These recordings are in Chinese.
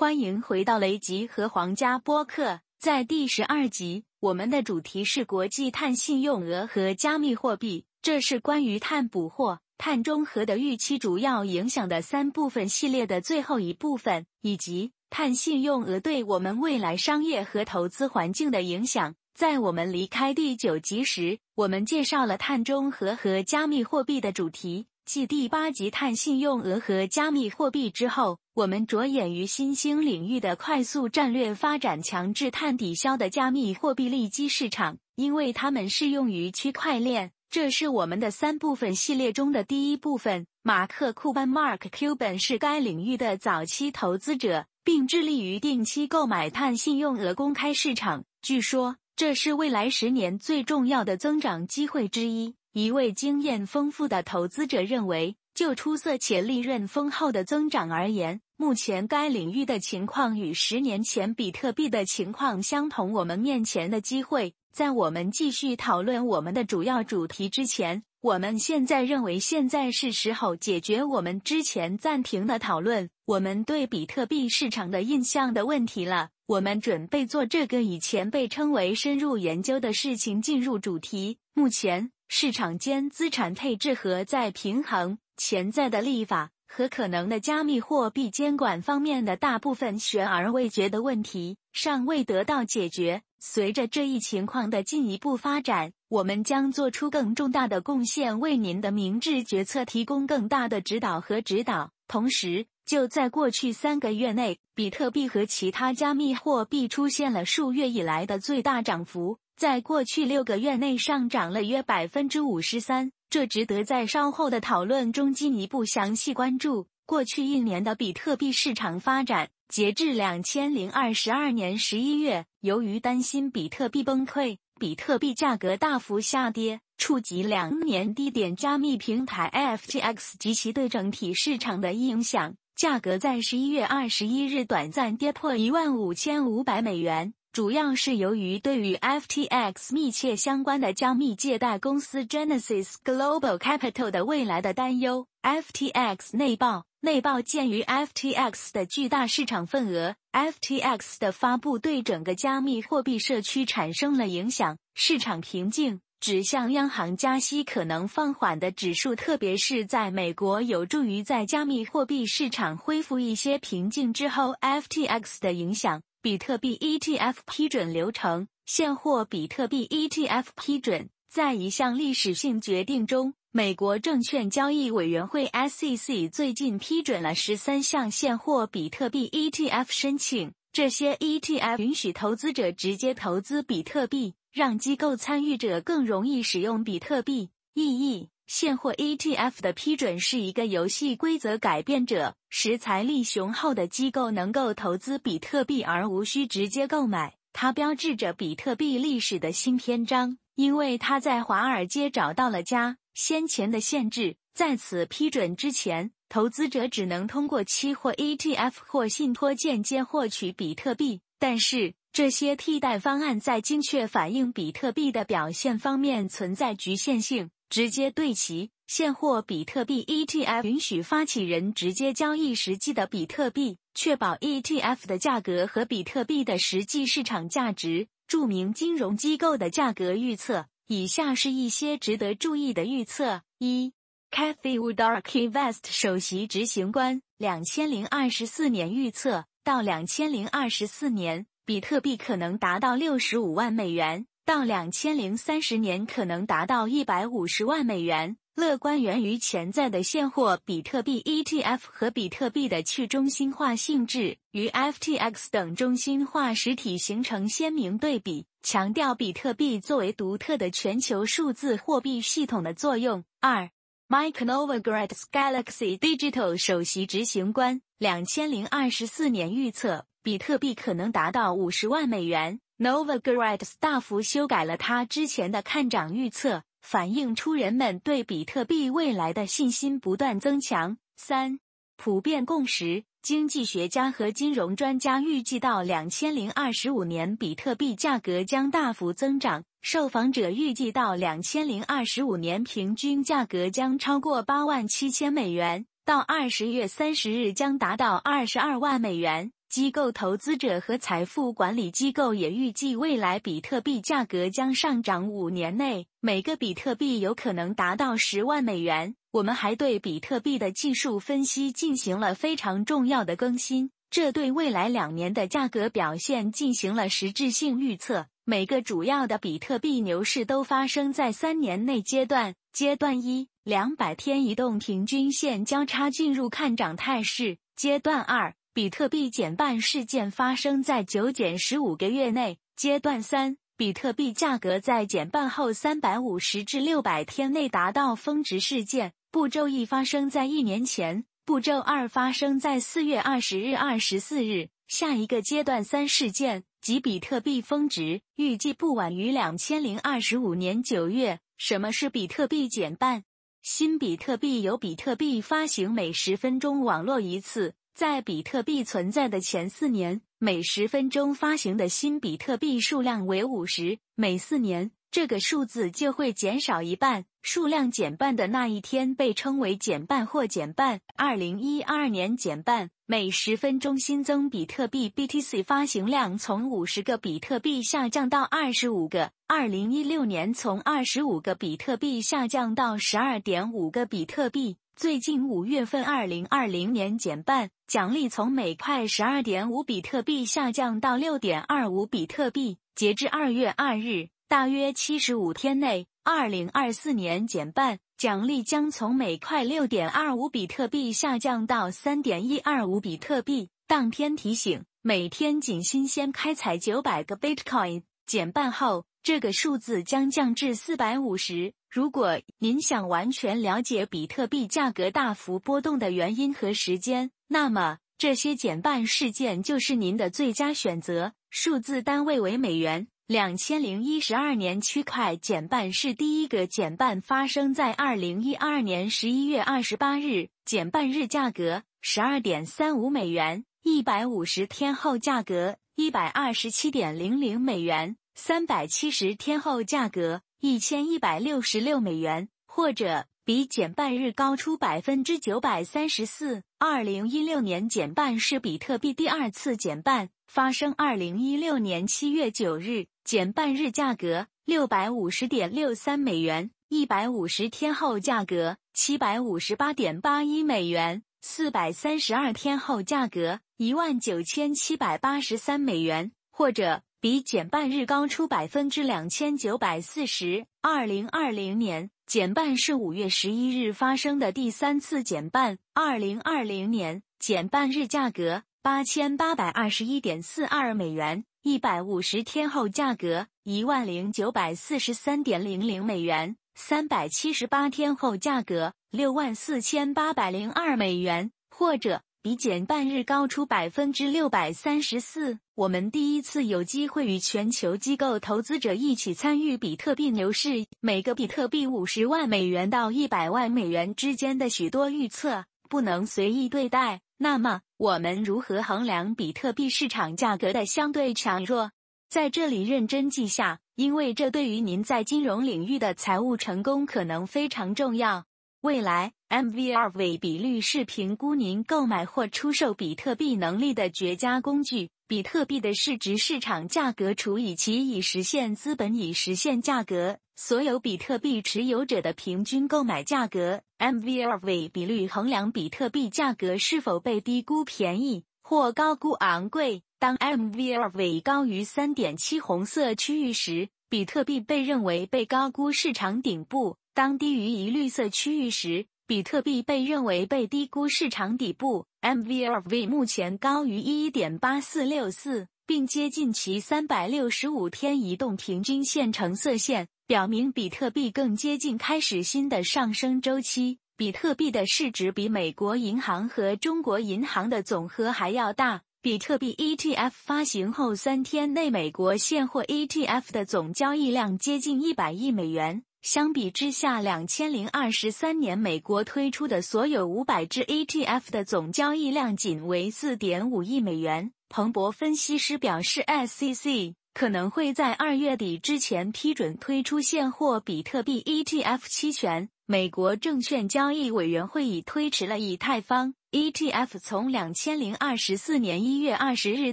欢迎回到雷吉和皇家播客。在第十二集，我们的主题是国际碳信用额和加密货币。这是关于碳捕获、碳中和的预期主要影响的三部分系列的最后一部分，以及碳信用额对我们未来商业和投资环境的影响。在我们离开第九集时，我们介绍了碳中和和加密货币的主题。继第八集碳信用额和加密货币之后，我们着眼于新兴领域的快速战略发展，强制碳抵消的加密货币利基市场，因为它们适用于区块链。这是我们的三部分系列中的第一部分。马克·库班 （Mark Cuban） 是该领域的早期投资者，并致力于定期购买碳信用额公开市场。据说，这是未来十年最重要的增长机会之一。一位经验丰富的投资者认为，就出色且利润丰厚的增长而言，目前该领域的情况与十年前比特币的情况相同。我们面前的机会，在我们继续讨论我们的主要主题之前，我们现在认为现在是时候解决我们之前暂停的讨论我们对比特币市场的印象的问题了。我们准备做这个以前被称为深入研究的事情，进入主题。目前。市场间资产配置和再平衡、潜在的立法和可能的加密货币监管方面的大部分悬而未决的问题尚未得到解决。随着这一情况的进一步发展，我们将做出更重大的贡献，为您的明智决策提供更大的指导和指导。同时，就在过去三个月内，比特币和其他加密货币出现了数月以来的最大涨幅。在过去六个月内上涨了约百分之五十三，这值得在稍后的讨论中进一步详细关注。过去一年的比特币市场发展，截至两千零二十二年十一月，由于担心比特币崩溃，比特币价格大幅下跌，触及两年低点。加密平台 FTX 及其对整体市场的影响，价格在十一月二十一日短暂跌破一万五千五百美元。主要是由于对于 FTX 密切相关的加密借贷公司 Genesis Global Capital 的未来的担忧。FTX 内报内报鉴于 FTX 的巨大市场份额，FTX 的发布对整个加密货币社区产生了影响。市场平静，指向央行加息可能放缓的指数，特别是在美国，有助于在加密货币市场恢复一些平静之后，FTX 的影响。比特币 ETF 批准流程，现货比特币 ETF 批准。在一项历史性决定中，美国证券交易委员会 SEC 最近批准了十三项现货比特币 ETF 申请。这些 ETF 允许投资者直接投资比特币，让机构参与者更容易使用比特币。意义。现货 ETF 的批准是一个游戏规则改变者，使财力雄厚的机构能够投资比特币而无需直接购买。它标志着比特币历史的新篇章，因为它在华尔街找到了家。先前的限制，在此批准之前，投资者只能通过期货 ETF 或信托间接获取比特币。但是，这些替代方案在精确反映比特币的表现方面存在局限性。直接对齐现货比特币 ETF 允许发起人直接交易实际的比特币，确保 ETF 的价格和比特币的实际市场价值。著名金融机构的价格预测，以下是一些值得注意的预测：一，Cathy Woodard West 首席执行官，两千零二十四年预测，到两千零二十四年，比特币可能达到六十五万美元。到两千零三十年可能达到一百五十万美元。乐观源于潜在的现货比特币 ETF 和比特币的去中心化性质与 FTX 等中心化实体形成鲜明对比，强调比特币作为独特的全球数字货币系统的作用。二，Mike Novogratz Galaxy Digital 首席执行官，两千零二十四年预测比特币可能达到五十万美元。Novogratz 大幅修改了他之前的看涨预测，反映出人们对比特币未来的信心不断增强。三、普遍共识：经济学家和金融专家预计到两千零二十五年，比特币价格将大幅增长。受访者预计到两千零二十五年，平均价格将超过八万七千美元，到二十月三十日将达到二十二万美元。机构投资者和财富管理机构也预计，未来比特币价格将上涨，五年内每个比特币有可能达到十万美元。我们还对比特币的技术分析进行了非常重要的更新，这对未来两年的价格表现进行了实质性预测。每个主要的比特币牛市都发生在三年内阶段。阶段一，两百天移动平均线交叉进入看涨态势。阶段二。比特币减半事件发生在九减十五个月内。阶段三，比特币价格在减半后三百五十至六百天内达到峰值事件。步骤一发生在一年前，步骤二发生在四月二十日、二十四日。下一个阶段三事件即比特币峰值，预计不晚于两千零二十五年九月。什么是比特币减半？新比特币由比特币发行每十分钟网络一次。在比特币存在的前四年，每十分钟发行的新比特币数量为五十。每四年，这个数字就会减少一半。数量减半的那一天被称为减半或减半。二零一二年减半，每十分钟新增比特币 BTC 发行量从五十个比特币下降到二十五个。二零一六年从二十五个比特币下降到十二点五个比特币。最近五月份，二零二零年减半，奖励从每块十二点五比特币下降到六点二五比特币。截至二月二日，大约七十五天内，二零二四年减半，奖励将从每块六点二五比特币下降到三点一二五比特币。当天提醒：每天仅新鲜开采九百个 Bitcoin。减半后，这个数字将降至四百五十。如果您想完全了解比特币价格大幅波动的原因和时间，那么这些减半事件就是您的最佳选择。数字单位为美元。两千零一十二年区块减半是第一个减半发生在二零一二年十一月二十八日，减半日价格十二点三五美元，一百五十天后价格一百二十七点零零美元，三百七十天后价格。一千一百六十六美元，或者比减半日高出百分之九百三十四。二零一六年减半是比特币第二次减半，发生二零一六年七月九日，减半日价格六百五十点六三美元，一百五十天后价格七百五十八点八一美元，四百三十二天后价格一万九千七百八十三美元，或者。比减半日高出百分之两千九百四十。二零二零年减半是五月十一日发生的第三次减半。二零二零年减半日价格八千八百二十一点四二美元，一百五十天后价格一万零九百四十三点零零美元，三百七十八天后价格六万四千八百零二美元，或者。比减半日高出百分之六百三十四。我们第一次有机会与全球机构投资者一起参与比特币牛市，每个比特币五十万美元到一百万美元之间的许多预测不能随意对待。那么，我们如何衡量比特币市场价格的相对强弱？在这里认真记下，因为这对于您在金融领域的财务成功可能非常重要。未来。MVRV 比率是评估您购买或出售比特币能力的绝佳工具。比特币的市值市场价格除以其已实现资本已实现价格，所有比特币持有者的平均购买价格。MVRV 比率衡量比特币价格是否被低估、便宜或高估、昂贵。当 MVRV 高于3.7红色区域时，比特币被认为被高估市场顶部；当低于一绿色区域时，比特币被认为被低估市场底部，MVRV 目前高于一点八四六四，并接近其三百六十五天移动平均线橙色线，表明比特币更接近开始新的上升周期。比特币的市值比美国银行和中国银行的总和还要大。比特币 ETF 发行后三天内，美国现货 ETF 的总交易量接近一百亿美元。相比之下，两千零二十三年美国推出的所有五百只 ETF 的总交易量仅为四点五亿美元。彭博分析师表示，SEC 可能会在二月底之前批准推出现货比特币 ETF 期权。美国证券交易委员会已推迟了以太坊 ETF 从两千零二十四年一月二十日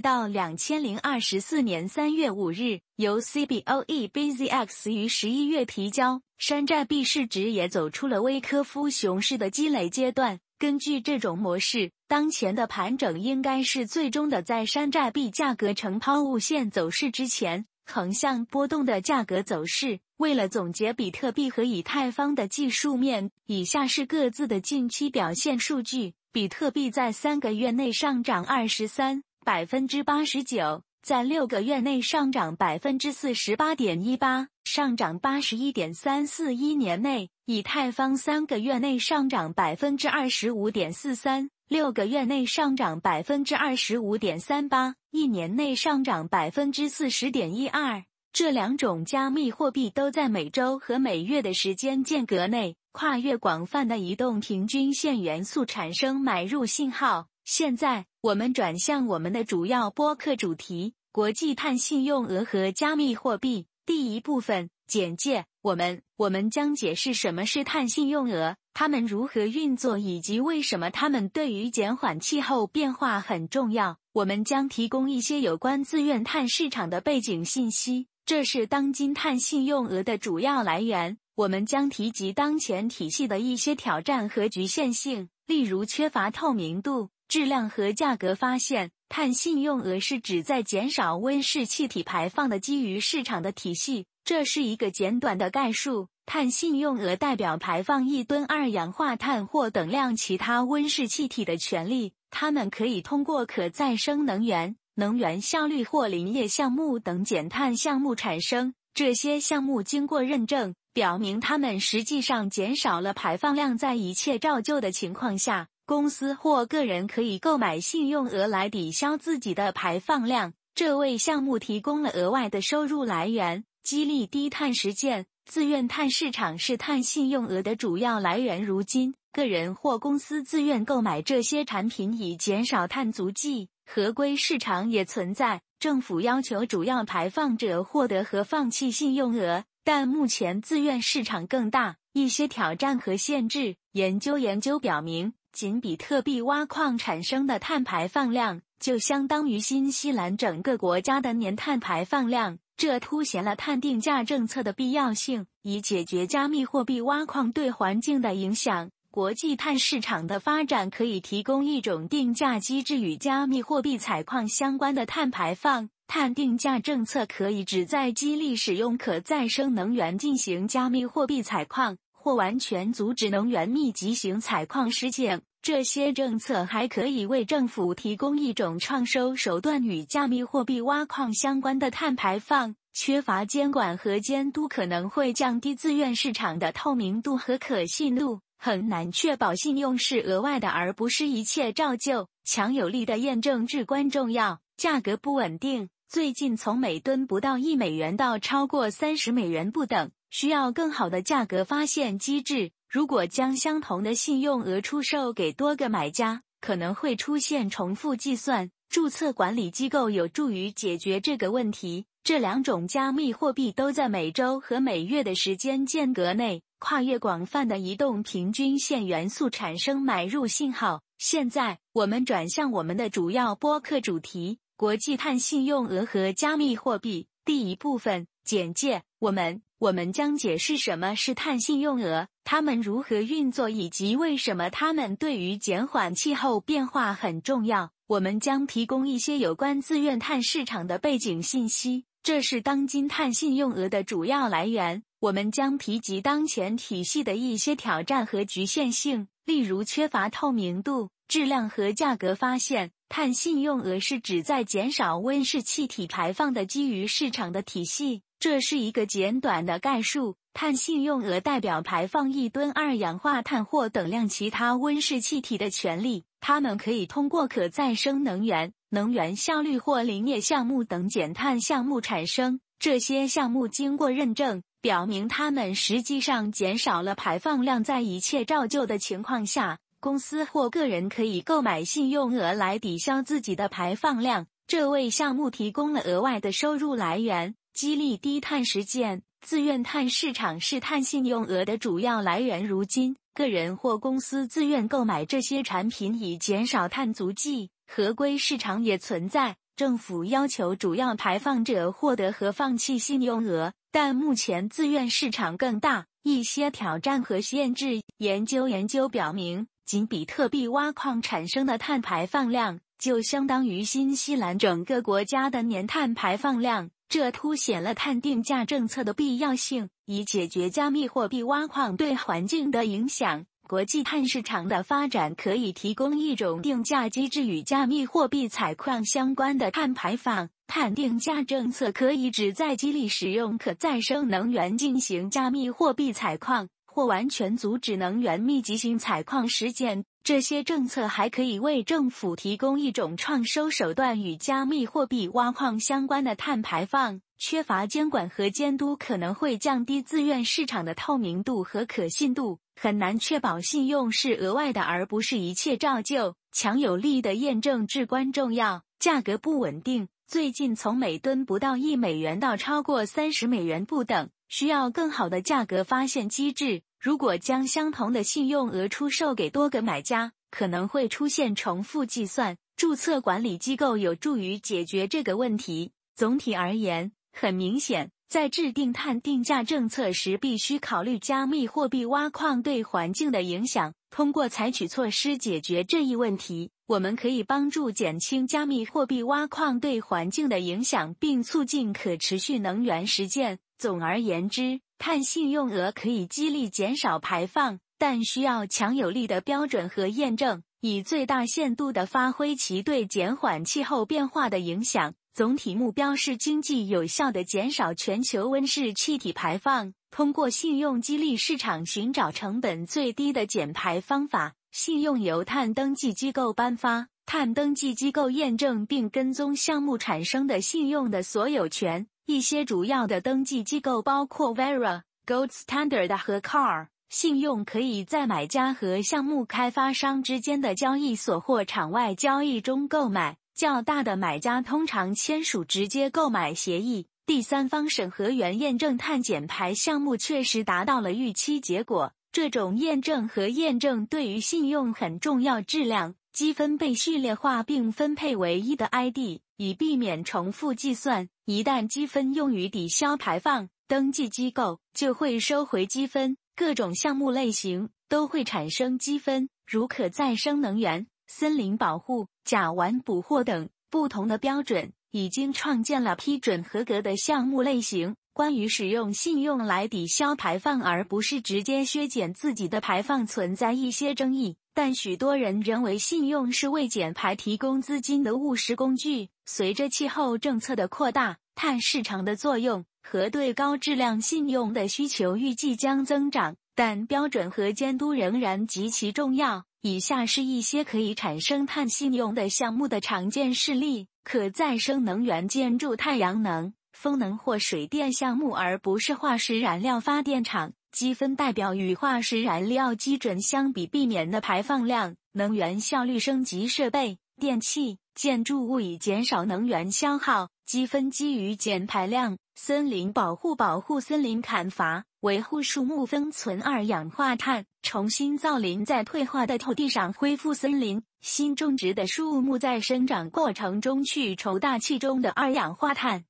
到两千零二十四年三月五日，由 CBOE BZX 于十一月提交。山寨币市值也走出了威科夫熊市的积累阶段。根据这种模式，当前的盘整应该是最终的，在山寨币价格呈抛物线走势之前，横向波动的价格走势。为了总结比特币和以太坊的技术面，以下是各自的近期表现数据：比特币在三个月内上涨二十三百分之八十九。在六个月内上涨百分之四十八点一八，上涨八十一点三四；一年内，以太坊三个月内上涨百分之二十五点四三，六个月内上涨百分之二十五点三八，一年内上涨百分之四十点一二。这两种加密货币都在每周和每月的时间间隔内跨越广泛的移动平均线元素产生买入信号。现在，我们转向我们的主要播客主题。国际碳信用额和加密货币第一部分简介：我们我们将解释什么是碳信用额，它们如何运作，以及为什么它们对于减缓气候变化很重要。我们将提供一些有关自愿碳市场的背景信息，这是当今碳信用额的主要来源。我们将提及当前体系的一些挑战和局限性，例如缺乏透明度、质量和价格发现。碳信用额是指在减少温室气体排放的基于市场的体系。这是一个简短的概述。碳信用额代表排放一吨二氧化碳或等量其他温室气体的权利。它们可以通过可再生能源、能源效率或林业项目等减碳项目产生。这些项目经过认证，表明它们实际上减少了排放量。在一切照旧的情况下。公司或个人可以购买信用额来抵消自己的排放量，这为项目提供了额外的收入来源，激励低碳实践。自愿碳市场是碳信用额的主要来源。如今，个人或公司自愿购买这些产品以减少碳足迹。合规市场也存在，政府要求主要排放者获得和放弃信用额，但目前自愿市场更大。一些挑战和限制。研究研究表明。仅比特币挖矿产生的碳排放量，就相当于新西兰整个国家的年碳排放量。这凸显了碳定价政策的必要性，以解决加密货币挖矿对环境的影响。国际碳市场的发展可以提供一种定价机制，与加密货币采矿相关的碳排放。碳定价政策可以旨在激励使用可再生能源进行加密货币采矿，或完全阻止能源密集型采矿实践。这些政策还可以为政府提供一种创收手段，与加密货币挖矿相关的碳排放。缺乏监管和监督可能会降低自愿市场的透明度和可信度，很难确保信用是额外的而不是一切照旧。强有力的验证至关重要。价格不稳定，最近从每吨不到一美元到超过三十美元不等，需要更好的价格发现机制。如果将相同的信用额出售给多个买家，可能会出现重复计算。注册管理机构有助于解决这个问题。这两种加密货币都在每周和每月的时间间隔内跨越广泛的移动平均线元素产生买入信号。现在，我们转向我们的主要播客主题：国际碳信用额和加密货币。第一部分简介：我们。我们将解释什么是碳信用额，它们如何运作，以及为什么它们对于减缓气候变化很重要。我们将提供一些有关自愿碳市场的背景信息，这是当今碳信用额的主要来源。我们将提及当前体系的一些挑战和局限性，例如缺乏透明度、质量和价格发现。碳信用额是指在减少温室气体排放的基于市场的体系。这是一个简短的概述。碳信用额代表排放一吨二氧化碳或等量其他温室气体的权利。它们可以通过可再生能源、能源效率或林业项目等减碳项目产生。这些项目经过认证，表明它们实际上减少了排放量。在一切照旧的情况下，公司或个人可以购买信用额来抵消自己的排放量。这为项目提供了额外的收入来源。激励低碳实践。自愿碳市场是碳信用额的主要来源。如今，个人或公司自愿购买这些产品以减少碳足迹，合规市场也存在。政府要求主要排放者获得和放弃信用额，但目前自愿市场更大一些挑战和限制。研究研究表明，仅比特币挖矿产生的碳排放量就相当于新西兰整个国家的年碳排放量。这凸显了碳定价政策的必要性，以解决加密货币挖矿对环境的影响。国际碳市场的发展可以提供一种定价机制，与加密货币采矿相关的碳排放。碳定价政策可以旨在激励使用可再生能源进行加密货币采矿，或完全阻止能源密集型采矿实践。这些政策还可以为政府提供一种创收手段，与加密货币挖矿相关的碳排放。缺乏监管和监督可能会降低自愿市场的透明度和可信度，很难确保信用是额外的而不是一切照旧。强有力的验证至关重要。价格不稳定，最近从每吨不到一美元到超过三十美元不等，需要更好的价格发现机制。如果将相同的信用额出售给多个买家，可能会出现重复计算。注册管理机构有助于解决这个问题。总体而言，很明显，在制定碳定价政策时，必须考虑加密货币挖矿对环境的影响。通过采取措施解决这一问题，我们可以帮助减轻加密货币挖矿对环境的影响，并促进可持续能源实践。总而言之，碳信用额可以激励减少排放，但需要强有力的标准和验证，以最大限度地发挥其对减缓气候变化的影响。总体目标是经济有效地减少全球温室气体排放，通过信用激励市场寻找成本最低的减排方法。信用由碳登记机构颁发，碳登记机构验证并跟踪项目产生的信用的所有权。一些主要的登记机构包括 Vera、Gold Standard 和 Car。信用可以在买家和项目开发商之间的交易所或场外交易中购买。较大的买家通常签署直接购买协议。第三方审核员验证碳减排项目确实达到了预期结果。这种验证和验证对于信用很重要。质量积分被序列化并分配为一的 ID，以避免重复计算。一旦积分用于抵消排放，登记机构就会收回积分。各种项目类型都会产生积分，如可再生能源、森林保护、甲烷捕获等不同的标准，已经创建了批准合格的项目类型。关于使用信用来抵消排放，而不是直接削减自己的排放，存在一些争议。但许多人认为，信用是为减排提供资金的务实工具。随着气候政策的扩大，碳市场的作用和对高质量信用的需求预计将增长，但标准和监督仍然极其重要。以下是一些可以产生碳信用的项目的常见事例：可再生能源建筑、太阳能、风能或水电项目，而不是化石燃料发电厂。积分代表与化石燃料基准相比避免的排放量。能源效率升级设备、电器。建筑物以减少能源消耗，积分基于减排量。森林保护保护森林砍伐，维护树木封存二氧化碳，重新造林，在退化的土地上恢复森林。新种植的树木在生长过程中去除大气中的二氧化碳。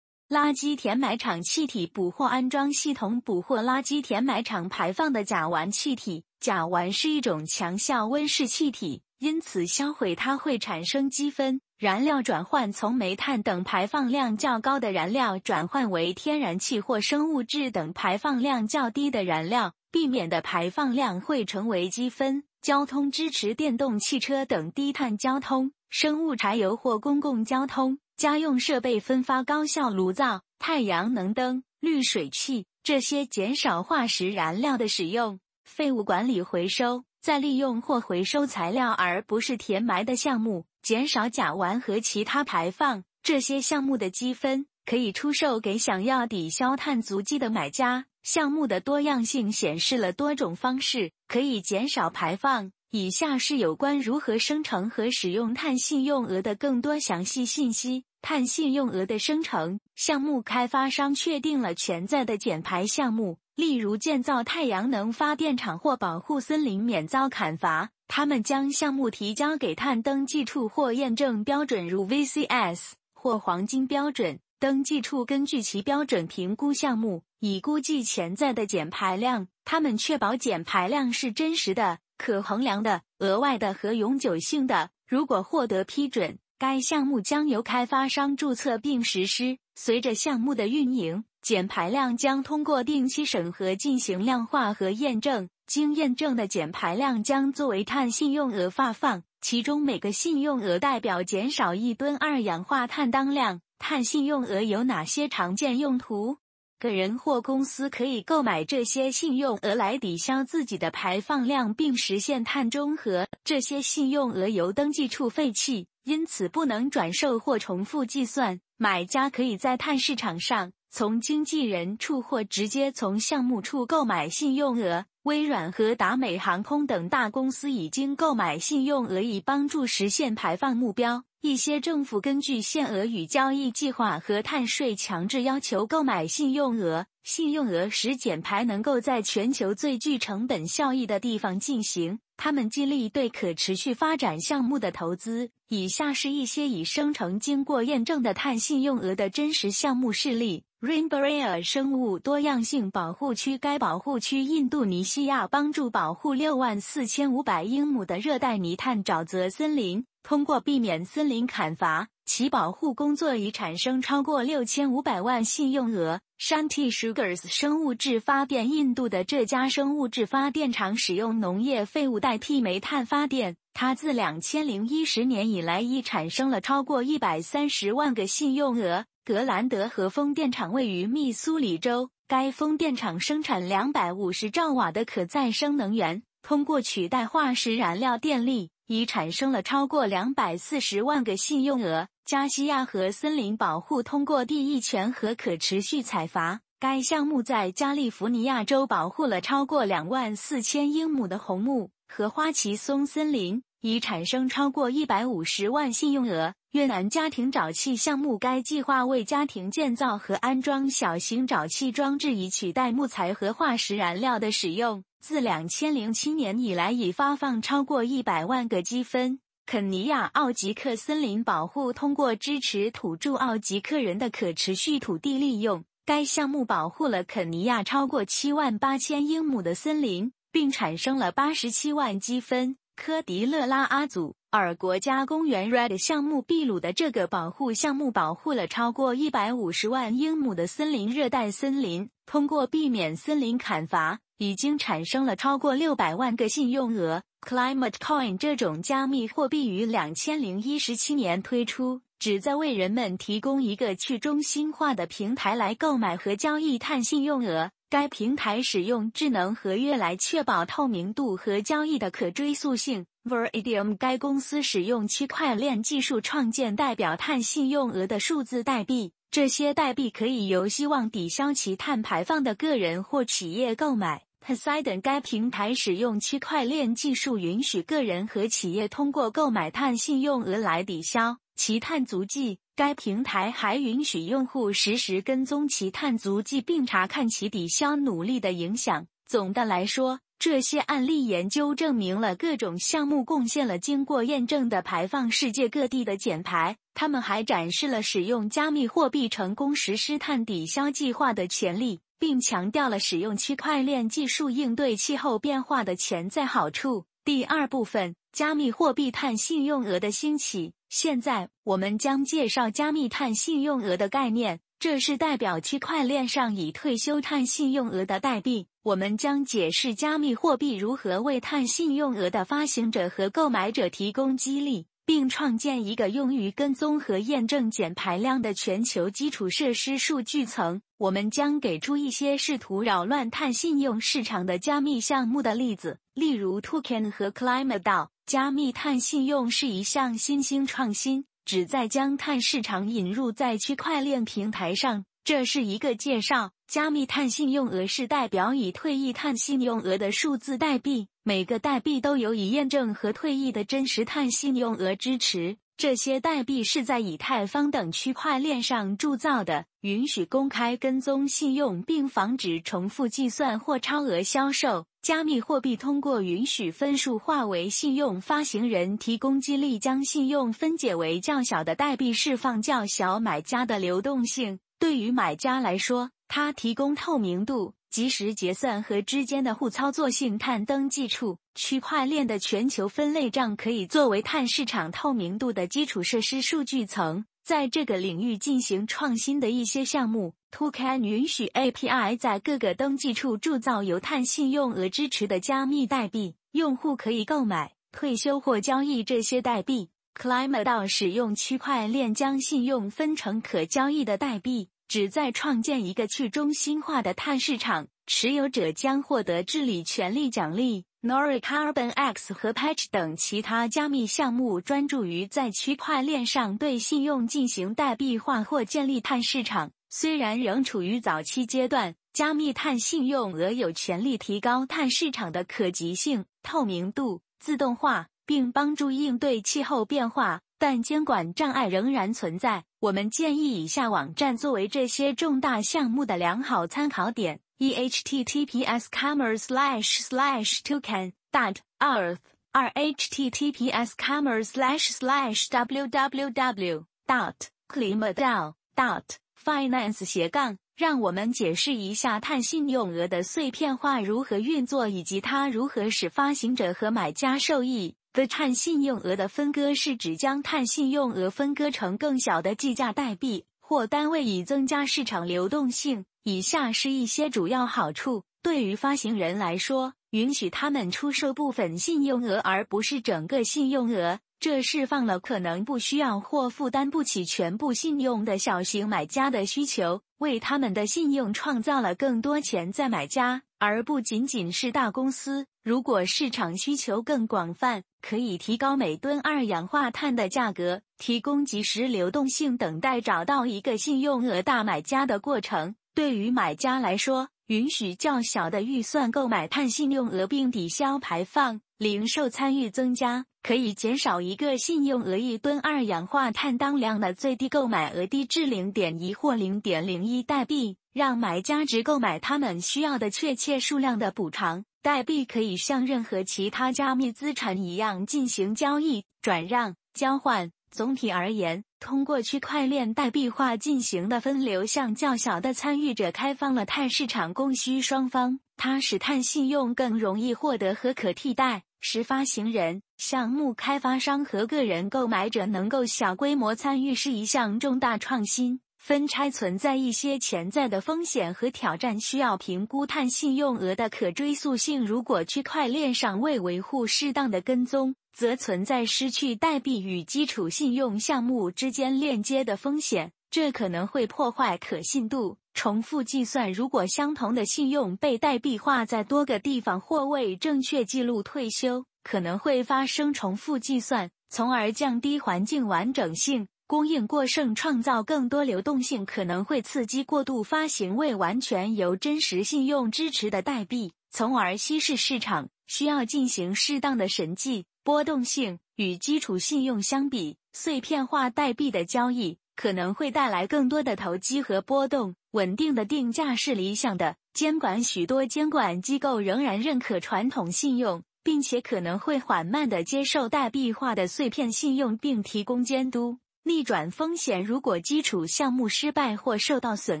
垃圾填埋场气体捕获安装系统，捕获垃圾填埋场排放的甲烷气体。甲烷是一种强效温室气体。因此，销毁它会产生积分。燃料转换从煤炭等排放量较高的燃料转换为天然气或生物质等排放量较低的燃料，避免的排放量会成为积分。交通支持电动汽车等低碳交通，生物柴油或公共交通，家用设备分发高效炉灶、太阳能灯、滤水器，这些减少化石燃料的使用。废物管理回收。再利用或回收材料，而不是填埋的项目，减少甲烷和其他排放。这些项目的积分可以出售给想要抵消碳足迹的买家。项目的多样性显示了多种方式可以减少排放。以下是有关如何生成和使用碳信用额的更多详细信息。碳信用额的生成，项目开发商确定了潜在的减排项目，例如建造太阳能发电厂或保护森林免遭砍伐。他们将项目提交给碳登记处或验证标准如 VCS 或黄金标准。登记处根据其标准评估项目，以估计潜在的减排量。他们确保减排量是真实的、可衡量的、额外的和永久性的。如果获得批准，该项目将由开发商注册并实施。随着项目的运营，减排量将通过定期审核进行量化和验证。经验证的减排量将作为碳信用额发放，其中每个信用额代表减少一吨二氧化碳当量。碳信用额有哪些常见用途？个人或公司可以购买这些信用额来抵消自己的排放量，并实现碳中和。这些信用额由登记处废弃，因此不能转售或重复计算。买家可以在碳市场上从经纪人处或直接从项目处购买信用额。微软和达美航空等大公司已经购买信用额，以帮助实现排放目标。一些政府根据限额与交易计划和碳税强制要求购买信用额。信用额使减排能够在全球最具成本效益的地方进行。他们激励对可持续发展项目的投资。以下是一些已生成、经过验证的碳信用额的真实项目事例：Rainbow 生物多样性保护区。该保护区印度尼西亚帮助保护六万四千五百英亩的热带泥炭沼泽森林。通过避免森林砍伐，其保护工作已产生超过六千五百万信用额。Shanti Sugars 生物质发电，印度的这家生物质发电厂使用农业废物代替煤炭发电。它自两千零一十年以来已产生了超过一百三十万个信用额。格兰德核风电厂位于密苏里州，该风电场生产两百五十兆瓦的可再生能源，通过取代化石燃料电力。已产生了超过两百四十万个信用额。加西亚和森林保护通过地役权和可持续采伐，该项目在加利福尼亚州保护了超过两万四千英亩的红木和花旗松森林，已产生超过一百五十万信用额。越南家庭沼气项目，该计划为家庭建造和安装小型沼气装置，以取代木材和化石燃料的使用。自两千零七年以来，已发放超过一百万个积分。肯尼亚奥吉克森林保护通过支持土著奥吉克人的可持续土地利用，该项目保护了肯尼亚超过七万八千英亩的森林，并产生了八十七万积分。科迪勒拉阿祖尔国家公园 （Red） 项目秘鲁的这个保护项目保护了超过一百五十万英亩的森林热带森林，通过避免森林砍伐。已经产生了超过六百万个信用额。Climate Coin 这种加密货币于两千零一十七年推出，旨在为人们提供一个去中心化的平台来购买和交易碳信用额。该平台使用智能合约来确保透明度和交易的可追溯性。Veridium 该公司使用区块链技术创建代表碳信用额的数字代币。这些代币可以由希望抵消其碳排放的个人或企业购买。Poseidon 该平台使用区块链技术，允许个人和企业通过购买碳信用额来抵消其碳足迹。该平台还允许用户实时跟踪其碳足迹，并查看其抵消努力的影响。总的来说，这些案例研究证明了各种项目贡献了经过验证的排放，世界各地的减排。他们还展示了使用加密货币成功实施碳抵消计划的潜力，并强调了使用区块链技术应对气候变化的潜在好处。第二部分：加密货币碳信用额的兴起。现在，我们将介绍加密碳信用额的概念。这是代表区块链上已退休碳信用额的代币。我们将解释加密货币如何为碳信用额的发行者和购买者提供激励，并创建一个用于跟踪和验证减排量的全球基础设施数据层。我们将给出一些试图扰乱碳信用市场的加密项目的例子，例如 Token 和 Climate DAO。加密碳信用是一项新兴创新。旨在将碳市场引入在区块链平台上。这是一个介绍。加密碳信用额是代表已退役碳信用额的数字代币。每个代币都有已验证和退役的真实碳信用额支持。这些代币是在以太坊等区块链上铸造的，允许公开跟踪信用，并防止重复计算或超额销售。加密货币通过允许分数化为信用发行人提供激励，将信用分解为较小的代币，释放较小买家的流动性。对于买家来说，它提供透明度。及时结算和之间的互操作性碳登记处，区块链的全球分类账可以作为碳市场透明度的基础设施数据层。在这个领域进行创新的一些项目，Token 允许 API 在各个登记处铸造由碳信用额支持的加密代币，用户可以购买、退休或交易这些代币。Climate 使用区块链将信用分成可交易的代币。旨在创建一个去中心化的碳市场，持有者将获得治理权利奖励。Nori Carbon X 和 Patch 等其他加密项目专注于在区块链上对信用进行代币化或建立碳市场。虽然仍处于早期阶段，加密碳信用额有权利提高碳市场的可及性、透明度、自动化，并帮助应对气候变化。但监管障碍仍然存在。我们建议以下网站作为这些重大项目的良好参考点：e h t t p s commerce slash slash token dot earth 二 h t t p s commerce slash slash w w w dot climate dot finance 斜杠。让我们解释一下碳信用额的碎片化如何运作，以及它如何使发行者和买家受益。碳信用额的分割是指将碳信用额分割成更小的计价代币或单位，以增加市场流动性。以下是一些主要好处：对于发行人来说，允许他们出售部分信用额而不是整个信用额，这释放了可能不需要或负担不起全部信用的小型买家的需求，为他们的信用创造了更多潜在买家。而不仅仅是大公司。如果市场需求更广泛，可以提高每吨二氧化碳的价格，提供及时流动性，等待找到一个信用额大买家的过程。对于买家来说，允许较小的预算购买碳信用额并抵消排放，零售参与增加，可以减少一个信用额一吨二氧化碳当量的最低购买额低至零点一或零点零一代币。让买家只购买他们需要的确切数量的补偿代币，可以像任何其他加密资产一样进行交易、转让、交换。总体而言，通过区块链代币化进行的分流向较小的参与者开放了碳市场供需双方。它使碳信用更容易获得和可替代，使发行人、项目开发商和个人购买者能够小规模参与，是一项重大创新。分拆存在一些潜在的风险和挑战，需要评估碳信用额的可追溯性。如果区块链上未维护适当的跟踪，则存在失去代币与基础信用项目之间链接的风险，这可能会破坏可信度。重复计算，如果相同的信用被代币化在多个地方或未正确记录退休，可能会发生重复计算，从而降低环境完整性。供应过剩，创造更多流动性，可能会刺激过度发行未完全由真实信用支持的代币，从而稀释市场。需要进行适当的审计。波动性与基础信用相比，碎片化代币的交易可能会带来更多的投机和波动。稳定的定价是理想的。监管许多监管机构仍然认可传统信用，并且可能会缓慢地接受代币化的碎片信用，并提供监督。逆转风险：如果基础项目失败或受到损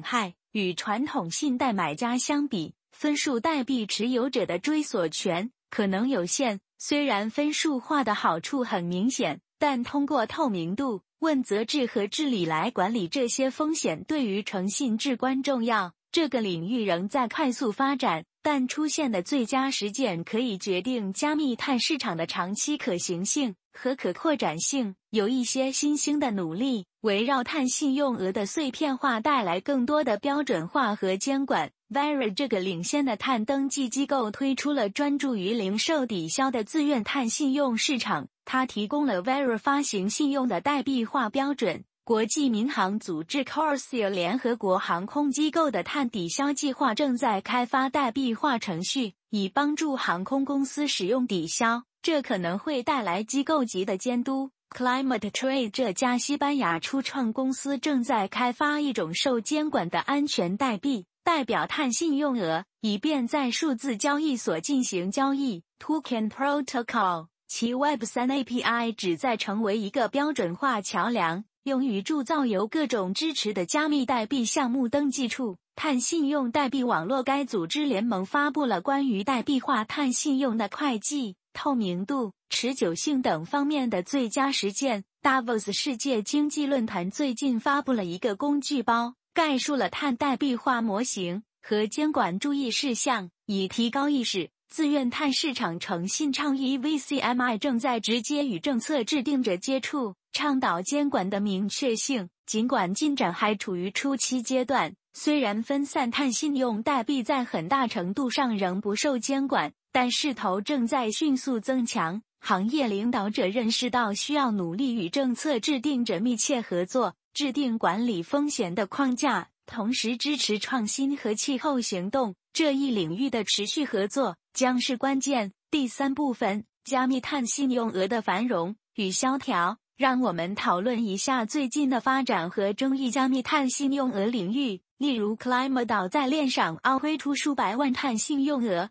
害，与传统信贷买家相比，分数代币持有者的追索权可能有限。虽然分数化的好处很明显，但通过透明度、问责制和治理来管理这些风险，对于诚信至关重要。这个领域仍在快速发展。但出现的最佳实践可以决定加密碳市场的长期可行性和可扩展性。有一些新兴的努力围绕碳信用额的碎片化带来更多的标准化和监管。Vera 这个领先的碳登记机构推出了专注于零售抵消的自愿碳信用市场，它提供了 Vera 发行信用的代币化标准。国际民航组织 Corsair 联合国航空机构的碳抵消计划正在开发代币化程序，以帮助航空公司使用抵消。这可能会带来机构级的监督。Climate Trade 这家西班牙初创公司正在开发一种受监管的安全代币，代表碳信用额，以便在数字交易所进行交易。Token Protocol 其 Web 三 API 旨在成为一个标准化桥梁，用于铸造由各种支持的加密代币项目登记处。碳信用代币网络该组织联盟发布了关于代币化碳信用的会计、透明度。持久性等方面的最佳实践。Davos 世界经济论坛最近发布了一个工具包，概述了碳代币化模型和监管注意事项，以提高意识。自愿碳市场诚信倡议 VCMI 正在直接与政策制定者接触，倡导监管的明确性。尽管进展还处于初期阶段，虽然分散碳信用代币在很大程度上仍不受监管，但势头正在迅速增强。行业领导者认识到需要努力与政策制定者密切合作，制定管理风险的框架，同时支持创新和气候行动。这一领域的持续合作将是关键。第三部分：加密碳信用额的繁荣与萧条。让我们讨论一下最近的发展和争议。加密碳信用额领域，例如 Climate 岛在链上凹推出数百万碳信用额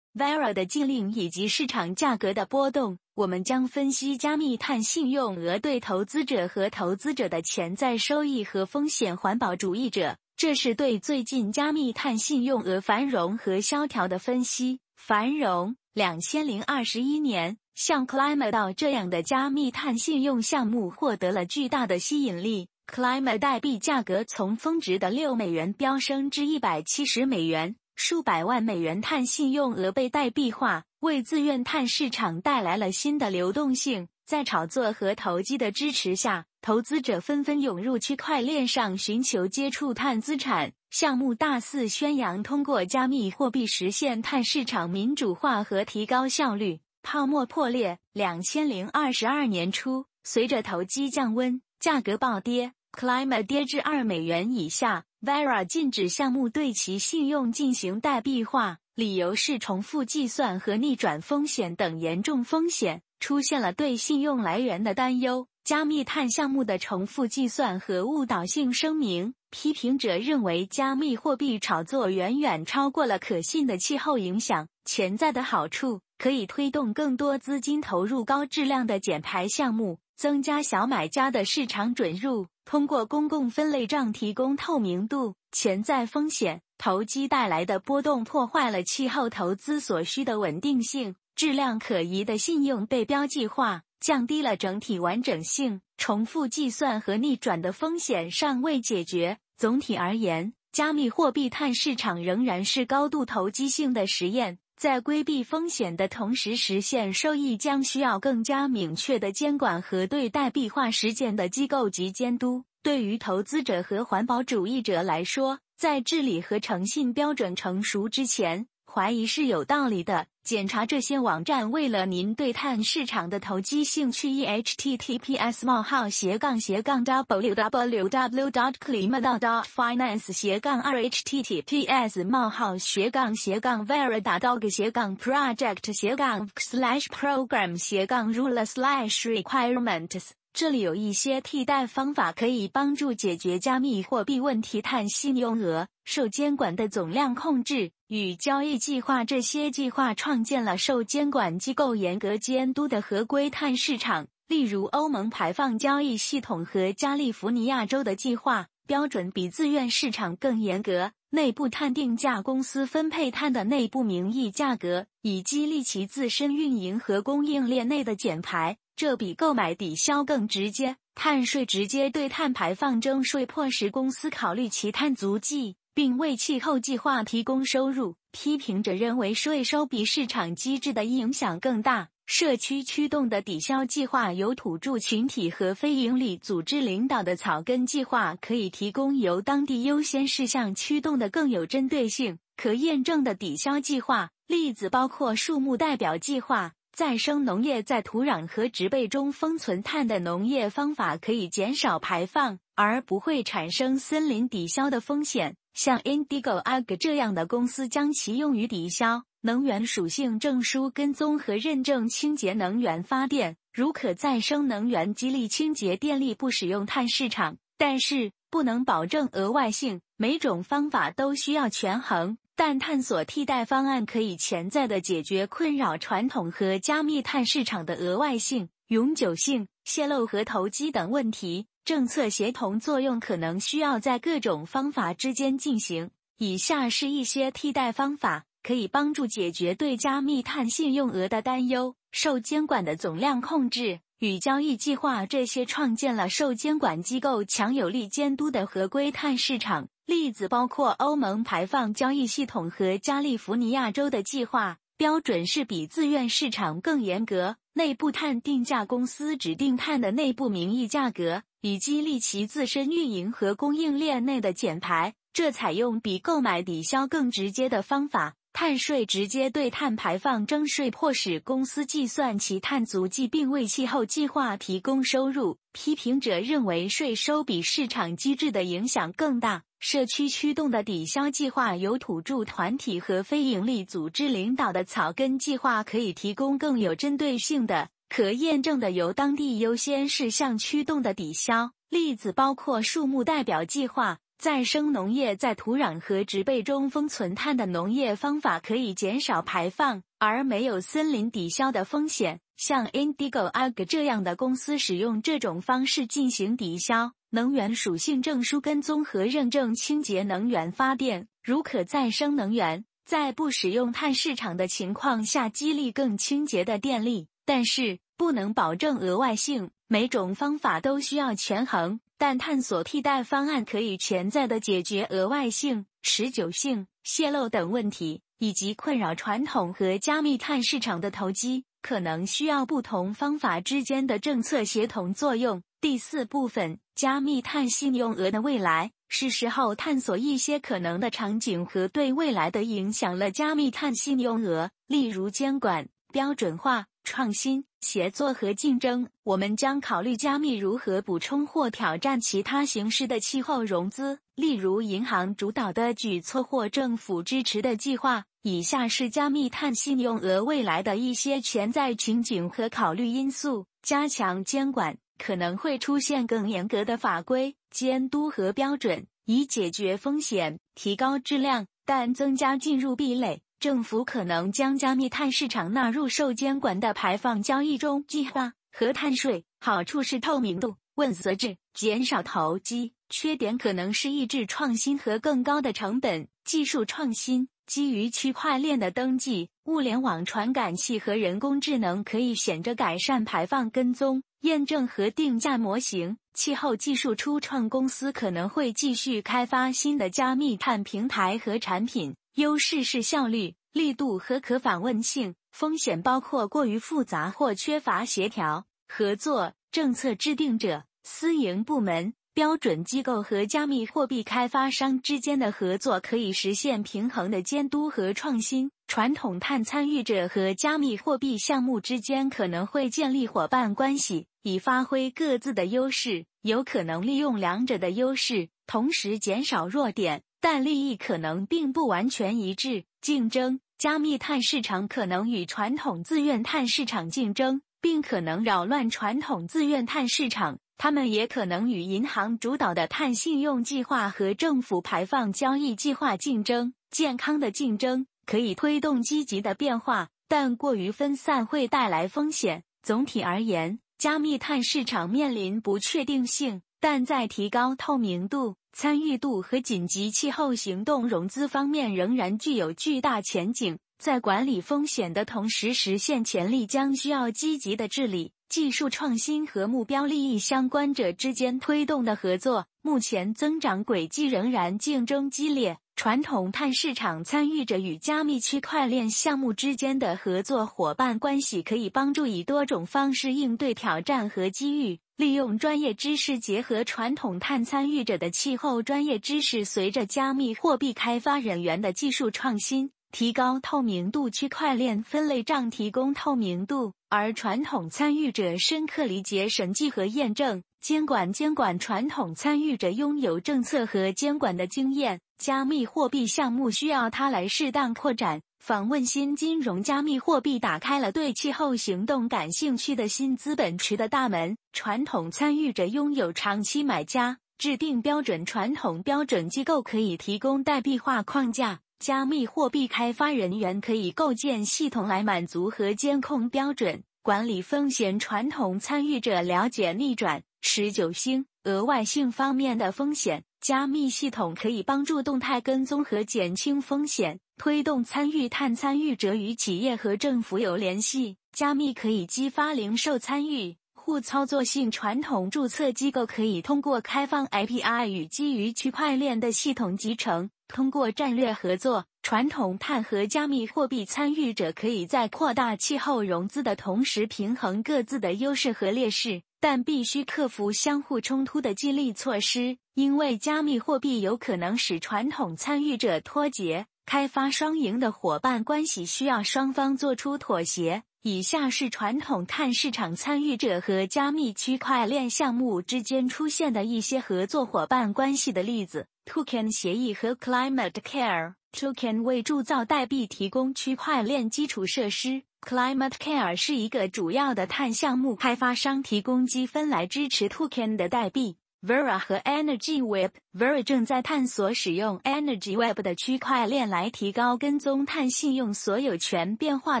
，Vera 的禁令以及市场价格的波动。我们将分析加密碳信用额对投资者和投资者的潜在收益和风险。环保主义者，这是对最近加密碳信用额繁荣和萧条的分析。繁荣，两千零二十一年，像 Climate 这样的加密碳信用项目获得了巨大的吸引力。Climate 代币价格从峰值的六美元飙升至一百七十美元。数百万美元碳信用额被代币化，为自愿碳市场带来了新的流动性。在炒作和投机的支持下，投资者纷纷涌入区块链上寻求接触碳资产项目，大肆宣扬通过加密货币实现碳市场民主化和提高效率。泡沫破裂。两千零二十二年初，随着投机降温，价格暴跌，Climate 跌至二美元以下。Vera 禁止项目对其信用进行代币化，理由是重复计算和逆转风险等严重风险出现了对信用来源的担忧。加密碳项目的重复计算和误导性声明，批评者认为加密货币炒作远远超过了可信的气候影响潜在的好处，可以推动更多资金投入高质量的减排项目，增加小买家的市场准入。通过公共分类账提供透明度，潜在风险投机带来的波动破坏了气候投资所需的稳定性。质量可疑的信用被标记化，降低了整体完整性。重复计算和逆转的风险尚未解决。总体而言，加密货币碳市场仍然是高度投机性的实验。在规避风险的同时实现收益，将需要更加明确的监管和对代币化实践的机构及监督。对于投资者和环保主义者来说，在治理和诚信标准成熟之前。怀疑是有道理的。检查这些网站，为了您对碳市场的投机兴趣。e https: 冒号斜杠斜杠 w w w dot climate dot finance 斜杠二 https: 冒号斜杠斜杠 vera.dog 斜杠 project 斜杠 slash program 斜杠 ruler slash requirements。这里有一些替代方法可以帮助解决加密货币问题。碳信用额、受监管的总量控制与交易计划，这些计划创建了受监管机构严格监督的合规碳市场。例如，欧盟排放交易系统和加利福尼亚州的计划标准比自愿市场更严格。内部碳定价公司分配碳的内部名义价格，以激励其自身运营和供应链内的减排。这比购买抵消更直接。碳税直接对碳排放征税，迫使公司考虑其碳足迹，并为气候计划提供收入。批评者认为，税收比市场机制的影响更大。社区驱动的抵消计划由土著群体和非营利组织领导的草根计划，可以提供由当地优先事项驱动的更有针对性、可验证的抵消计划。例子包括树木代表计划。再生农业在土壤和植被中封存碳的农业方法可以减少排放，而不会产生森林抵消的风险。像 Indigo Ag 这样的公司将其用于抵消能源属性证书跟踪和认证清洁能源发电。如可再生能源激励清洁电力不使用碳市场，但是不能保证额外性。每种方法都需要权衡，但探索替代方案可以潜在的解决困扰传统和加密碳市场的额外性、永久性、泄漏和投机等问题。政策协同作用可能需要在各种方法之间进行。以下是一些替代方法，可以帮助解决对加密碳信用额的担忧。受监管的总量控制与交易计划，这些创建了受监管机构强有力监督的合规碳市场。例子包括欧盟排放交易系统和加利福尼亚州的计划。标准是比自愿市场更严格。内部碳定价公司指定碳的内部名义价格，以激励其自身运营和供应链内的减排。这采用比购买抵消更直接的方法。碳税直接对碳排放征税，迫使公司计算其碳足迹，并为气候计划提供收入。批评者认为，税收比市场机制的影响更大。社区驱动的抵消计划由土著团体和非营利组织领导的草根计划，可以提供更有针对性的、可验证的由当地优先事项驱动的抵消。例子包括树木代表计划。再生农业在土壤和植被中封存碳的农业方法可以减少排放，而没有森林抵消的风险。像 Indigo Ag 这样的公司使用这种方式进行抵消。能源属性证书跟踪和认证清洁能源发电，如可再生能源，在不使用碳市场的情况下激励更清洁的电力，但是不能保证额外性。每种方法都需要权衡。但探索替代方案可以潜在的解决额外性、持久性、泄露等问题，以及困扰传统和加密碳市场的投机，可能需要不同方法之间的政策协同作用。第四部分，加密碳信用额的未来，是时候探索一些可能的场景和对未来的影响了。加密碳信用额，例如监管、标准化。创新、协作和竞争，我们将考虑加密如何补充或挑战其他形式的气候融资，例如银行主导的举措或政府支持的计划。以下是加密碳信用额未来的一些潜在情景和考虑因素：加强监管，可能会出现更严格的法规、监督和标准，以解决风险、提高质量，但增加进入壁垒。政府可能将加密碳市场纳入受监管的排放交易中，计划和碳税。好处是透明度、问责制、减少投机；缺点可能是抑制创新和更高的成本。技术创新基于区块链的登记、物联网传感器和人工智能可以显著改善排放跟踪、验证和定价模型。气候技术初创公司可能会继续开发新的加密碳平台和产品。优势是效率、力度和可访问性，风险包括过于复杂或缺乏协调合作。政策制定者、私营部门、标准机构和加密货币开发商之间的合作可以实现平衡的监督和创新。传统碳参与者和加密货币项目之间可能会建立伙伴关系，以发挥各自的优势，有可能利用两者的优势，同时减少弱点。但利益可能并不完全一致。竞争，加密碳市场可能与传统自愿碳市场竞争，并可能扰乱传统自愿碳市场。他们也可能与银行主导的碳信用计划和政府排放交易计划竞争。健康的竞争可以推动积极的变化，但过于分散会带来风险。总体而言，加密碳市场面临不确定性，但在提高透明度。参与度和紧急气候行动融资方面仍然具有巨大前景。在管理风险的同时实现潜力，将需要积极的治理、技术创新和目标利益相关者之间推动的合作。目前增长轨迹仍然竞争激烈。传统碳市场参与者与加密区块链项目之间的合作伙伴关系可以帮助以多种方式应对挑战和机遇。利用专业知识结合传统碳参与者的气候专业知识，随着加密货币开发人员的技术创新，提高透明度。区块链分类账提供透明度，而传统参与者深刻理解审计和验证。监管监管传统参与者拥有政策和监管的经验，加密货币项目需要它来适当扩展。访问新金融加密货币打开了对气候行动感兴趣的新资本池的大门。传统参与者拥有长期买家，制定标准。传统标准机构可以提供代币化框架，加密货币开发人员可以构建系统来满足和监控标准，管理风险。传统参与者了解逆转、持久性、额外性方面的风险。加密系统可以帮助动态跟踪和减轻风险，推动参与碳参与者与企业和政府有联系。加密可以激发零售参与、互操作性。传统注册机构可以通过开放 API 与基于区块链的系统集成。通过战略合作，传统碳和加密货币参与者可以在扩大气候融资的同时平衡各自的优势和劣势。但必须克服相互冲突的激励措施，因为加密货币有可能使传统参与者脱节。开发双赢的伙伴关系需要双方做出妥协。以下是传统碳市场参与者和加密区块链项目之间出现的一些合作伙伴关系的例子：Token 协议和 Climate Care。Token 为铸造代币提供区块链基础设施。Climate Care 是一个主要的碳项目开发商，提供积分来支持 Token 的代币。Vera 和 Energy Web，Vera 正在探索使用 Energy Web 的区块链来提高跟踪碳信用所有权变化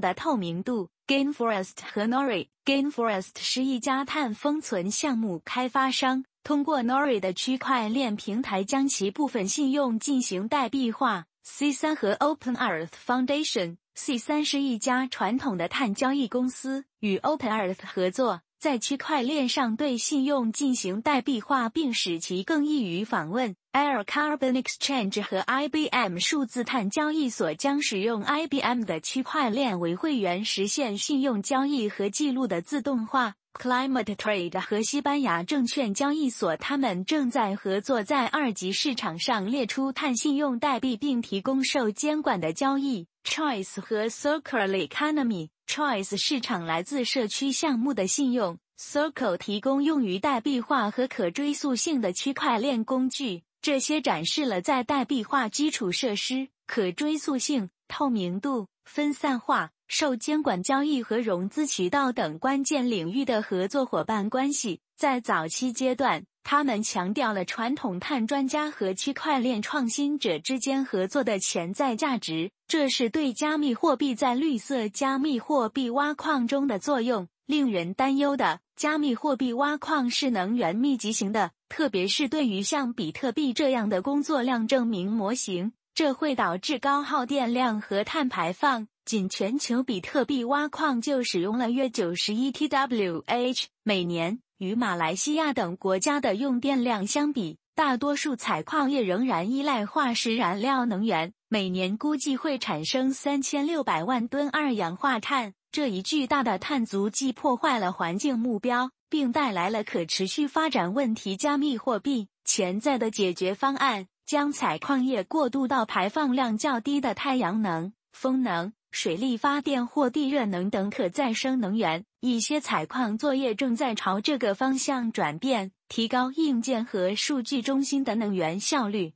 的透明度。Gainforest 和 Nori，Gainforest 是一家碳封存项目开发商，通过 Nori 的区块链平台将其部分信用进行代币化。C3 和 Open Earth Foundation。C3 是一家传统的碳交易公司，与 Open Earth 合作，在区块链上对信用进行代币化，并使其更易于访问。Air Carbon Exchange 和 IBM 数字碳交易所将使用 IBM 的区块链为会员，实现信用交易和记录的自动化。Climate Trade 和西班牙证券交易所，他们正在合作，在二级市场上列出碳信用代币，并提供受监管的交易。Choice 和 Circle Economy Choice 市场来自社区项目的信用，Circle 提供用于代币化和可追溯性的区块链工具。这些展示了在代币化基础设施、可追溯性、透明度、分散化、受监管交易和融资渠道等关键领域的合作伙伴关系。在早期阶段。他们强调了传统碳专家和区块链创新者之间合作的潜在价值，这是对加密货币在绿色加密货币挖矿中的作用令人担忧的。加密货币挖矿是能源密集型的，特别是对于像比特币这样的工作量证明模型，这会导致高耗电量和碳排放。仅全球比特币挖矿就使用了约九十一 TWh 每年。与马来西亚等国家的用电量相比，大多数采矿业仍然依赖化石燃料能源，每年估计会产生三千六百万吨二氧化碳。这一巨大的碳足迹破坏了环境目标，并带来了可持续发展问题。加密货币潜在的解决方案将采矿业过渡到排放量较低的太阳能、风能。水力发电或地热能等可再生能源，一些采矿作业正在朝这个方向转变，提高硬件和数据中心的能源效率，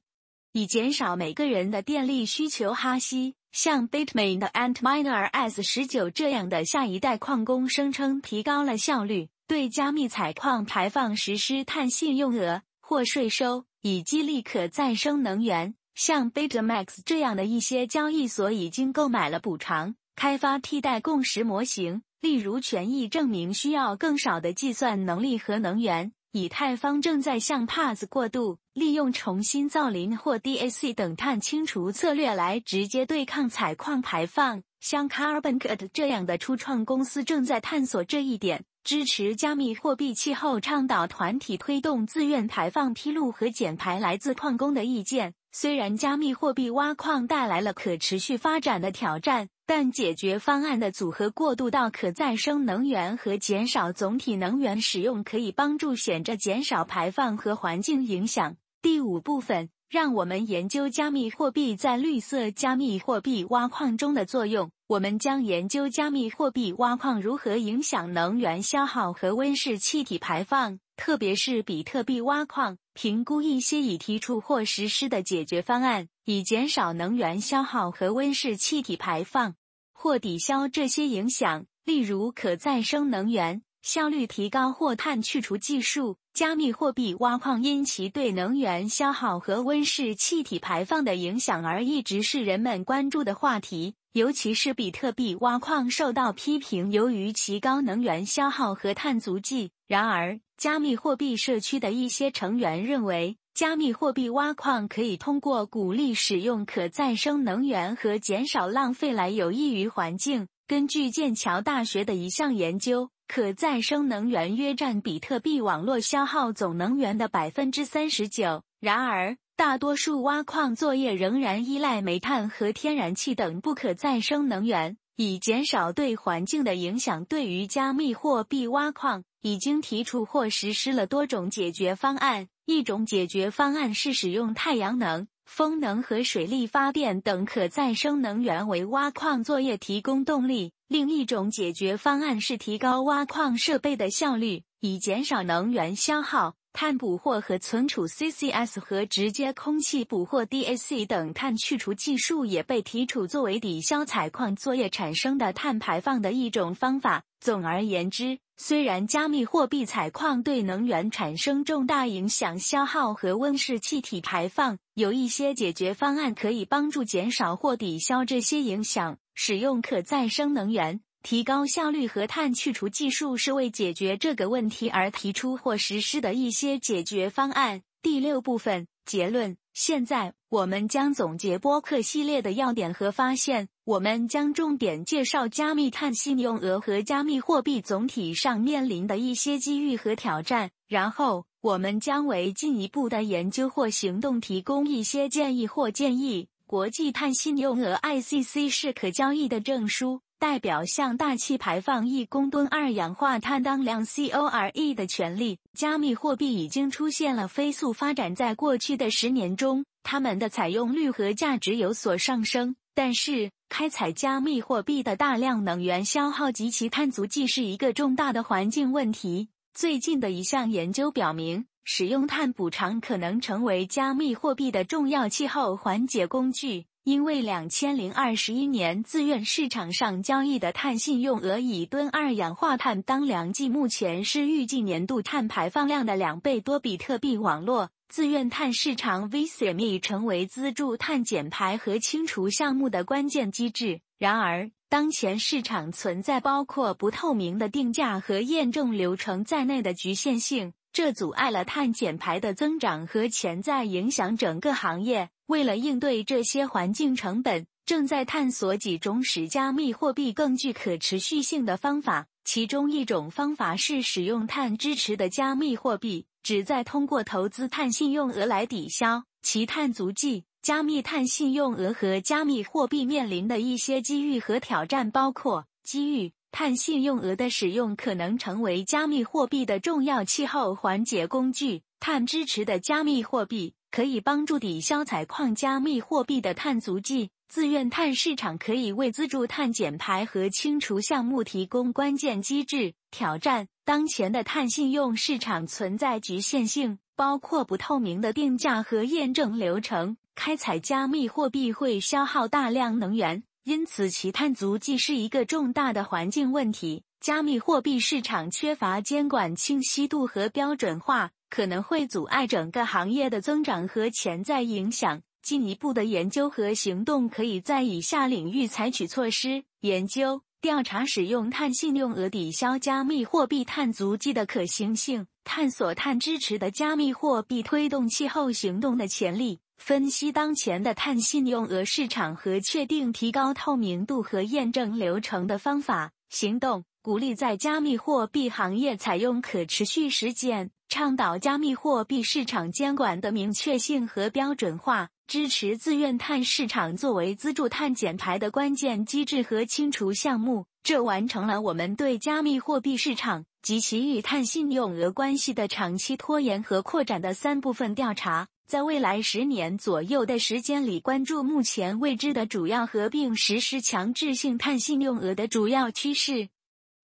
以减少每个人的电力需求。哈希像 Bitmain 的 Antminer S 十九这样的下一代矿工声称，提高了效率，对加密采矿排放实施碳信用额或税收，以激励可再生能源。像 Betamax 这样的一些交易所已经购买了补偿，开发替代共识模型，例如权益证明需要更少的计算能力和能源。以太坊正在向 PaaS 过渡，利用重新造林或 DAC 等碳清除策略来直接对抗采矿排放。像 CarbonCut 这样的初创公司正在探索这一点，支持加密货币气候倡导团体推动自愿排放披露和减排来自矿工的意见。虽然加密货币挖矿带来了可持续发展的挑战，但解决方案的组合过渡到可再生能源和减少总体能源使用，可以帮助显着减少排放和环境影响。第五部分让我们研究加密货币在绿色加密货币挖矿中的作用。我们将研究加密货币挖矿如何影响能源消耗和温室气体排放，特别是比特币挖矿，评估一些已提出或实施的解决方案，以减少能源消耗和温室气体排放，或抵消这些影响，例如可再生能源。效率提高或碳去除技术，加密货币挖矿因其对能源消耗和温室气体排放的影响而一直是人们关注的话题。尤其是比特币挖矿受到批评，由于其高能源消耗和碳足迹。然而，加密货币社区的一些成员认为，加密货币挖矿可以通过鼓励使用可再生能源和减少浪费来有益于环境。根据剑桥大学的一项研究。可再生能源约占比特币网络消耗总能源的百分之三十九。然而，大多数挖矿作业仍然依赖煤炭和天然气等不可再生能源，以减少对环境的影响。对于加密货币挖矿，已经提出或实施了多种解决方案。一种解决方案是使用太阳能、风能和水力发电等可再生能源为挖矿作业提供动力。另一种解决方案是提高挖矿设备的效率，以减少能源消耗。碳捕获和存储 （CCS） 和直接空气捕获 （DAC） 等碳去除技术也被提出作为抵消采矿作业产生的碳排放的一种方法。总而言之，虽然加密货币采矿对能源产生重大影响、消耗和温室气体排放，有一些解决方案可以帮助减少或抵消这些影响。使用可再生能源、提高效率和碳去除技术是为解决这个问题而提出或实施的一些解决方案。第六部分结论。现在我们将总结播客系列的要点和发现。我们将重点介绍加密碳信用额和加密货币总体上面临的一些机遇和挑战。然后，我们将为进一步的研究或行动提供一些建议或建议。国际碳信用额 （ICC） 是可交易的证书，代表向大气排放一公吨二氧化碳当量 （CORE） 的权利。加密货币已经出现了飞速发展，在过去的十年中，它们的采用率和价值有所上升。但是，开采加密货币的大量能源消耗及其碳足迹是一个重大的环境问题。最近的一项研究表明。使用碳补偿可能成为加密货币的重要气候缓解工具，因为两千零二十一年自愿市场上交易的碳信用额以吨二氧化碳当量计，目前是预计年度碳排放量的两倍多。比特币网络自愿碳市场 VCM 成为资助碳减排和清除项目的关键机制。然而，当前市场存在包括不透明的定价和验证流程在内的局限性。这阻碍了碳减排的增长和潜在影响整个行业。为了应对这些环境成本，正在探索几种使加密货币更具可持续性的方法。其中一种方法是使用碳支持的加密货币，旨在通过投资碳信用额来抵消其碳足迹。加密碳信用额和加密货币面临的一些机遇和挑战包括机遇。碳信用额的使用可能成为加密货币的重要气候缓解工具。碳支持的加密货币可以帮助抵消采矿加密货币的碳足迹。自愿碳市场可以为资助碳减排和清除项目提供关键机制。挑战：当前的碳信用市场存在局限性，包括不透明的定价和验证流程。开采加密货币会消耗大量能源。因此，其碳足迹是一个重大的环境问题。加密货币市场缺乏监管清晰度和标准化，可能会阻碍整个行业的增长和潜在影响。进一步的研究和行动可以在以下领域采取措施：研究调查使用碳信用额抵消加密货币碳足迹的可行性，探索碳支持的加密货币推动气候行动的潜力。分析当前的碳信用额市场和确定提高透明度和验证流程的方法。行动鼓励在加密货币行业采用可持续实践，倡导加密货币市场监管的明确性和标准化，支持自愿碳市场作为资助碳减排的关键机制和清除项目。这完成了我们对加密货币市场及其与碳信用额关系的长期拖延和扩展的三部分调查。在未来十年左右的时间里，关注目前未知的主要合并实施强制性碳信用额的主要趋势，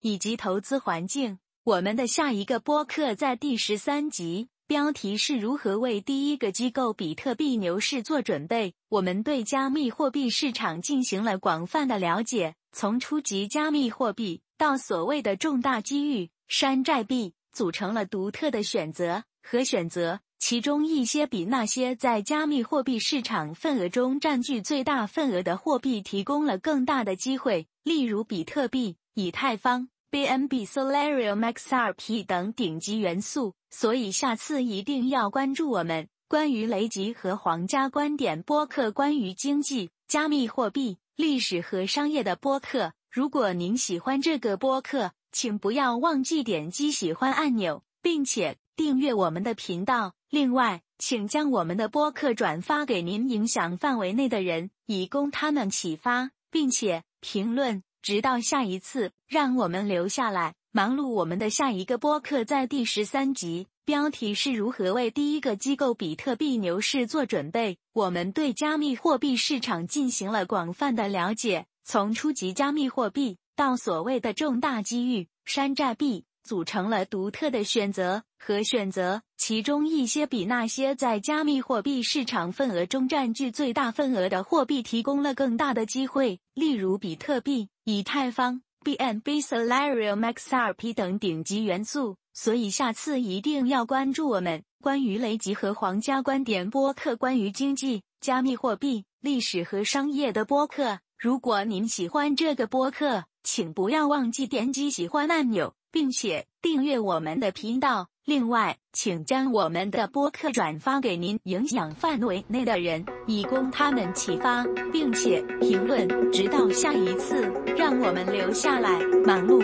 以及投资环境。我们的下一个播客在第十三集，标题是如何为第一个机构比特币牛市做准备。我们对加密货币市场进行了广泛的了解，从初级加密货币到所谓的重大机遇山寨币，组成了独特的选择和选择。其中一些比那些在加密货币市场份额中占据最大份额的货币提供了更大的机会，例如比特币、以太坊、BNB、Solarium、XRP 等顶级元素。所以下次一定要关注我们关于雷吉和皇家观点播客关于经济、加密货币、历史和商业的播客。如果您喜欢这个播客，请不要忘记点击喜欢按钮，并且订阅我们的频道。另外，请将我们的播客转发给您影响范围内的人，以供他们启发，并且评论。直到下一次，让我们留下来忙碌。我们的下一个播客在第十三集，标题是如何为第一个机构比特币牛市做准备。我们对加密货币市场进行了广泛的了解，从初级加密货币到所谓的重大机遇山寨币。组成了独特的选择和选择，其中一些比那些在加密货币市场份额中占据最大份额的货币提供了更大的机会，例如比特币、以太坊、BNB、Solarium、XRP 等顶级元素。所以下次一定要关注我们关于雷吉和皇家观点播客关于经济、加密货币、历史和商业的播客。如果您喜欢这个播客，请不要忘记点击喜欢按钮。并且订阅我们的频道。另外，请将我们的播客转发给您影响范围内的人，以供他们启发，并且评论。直到下一次，让我们留下来忙碌。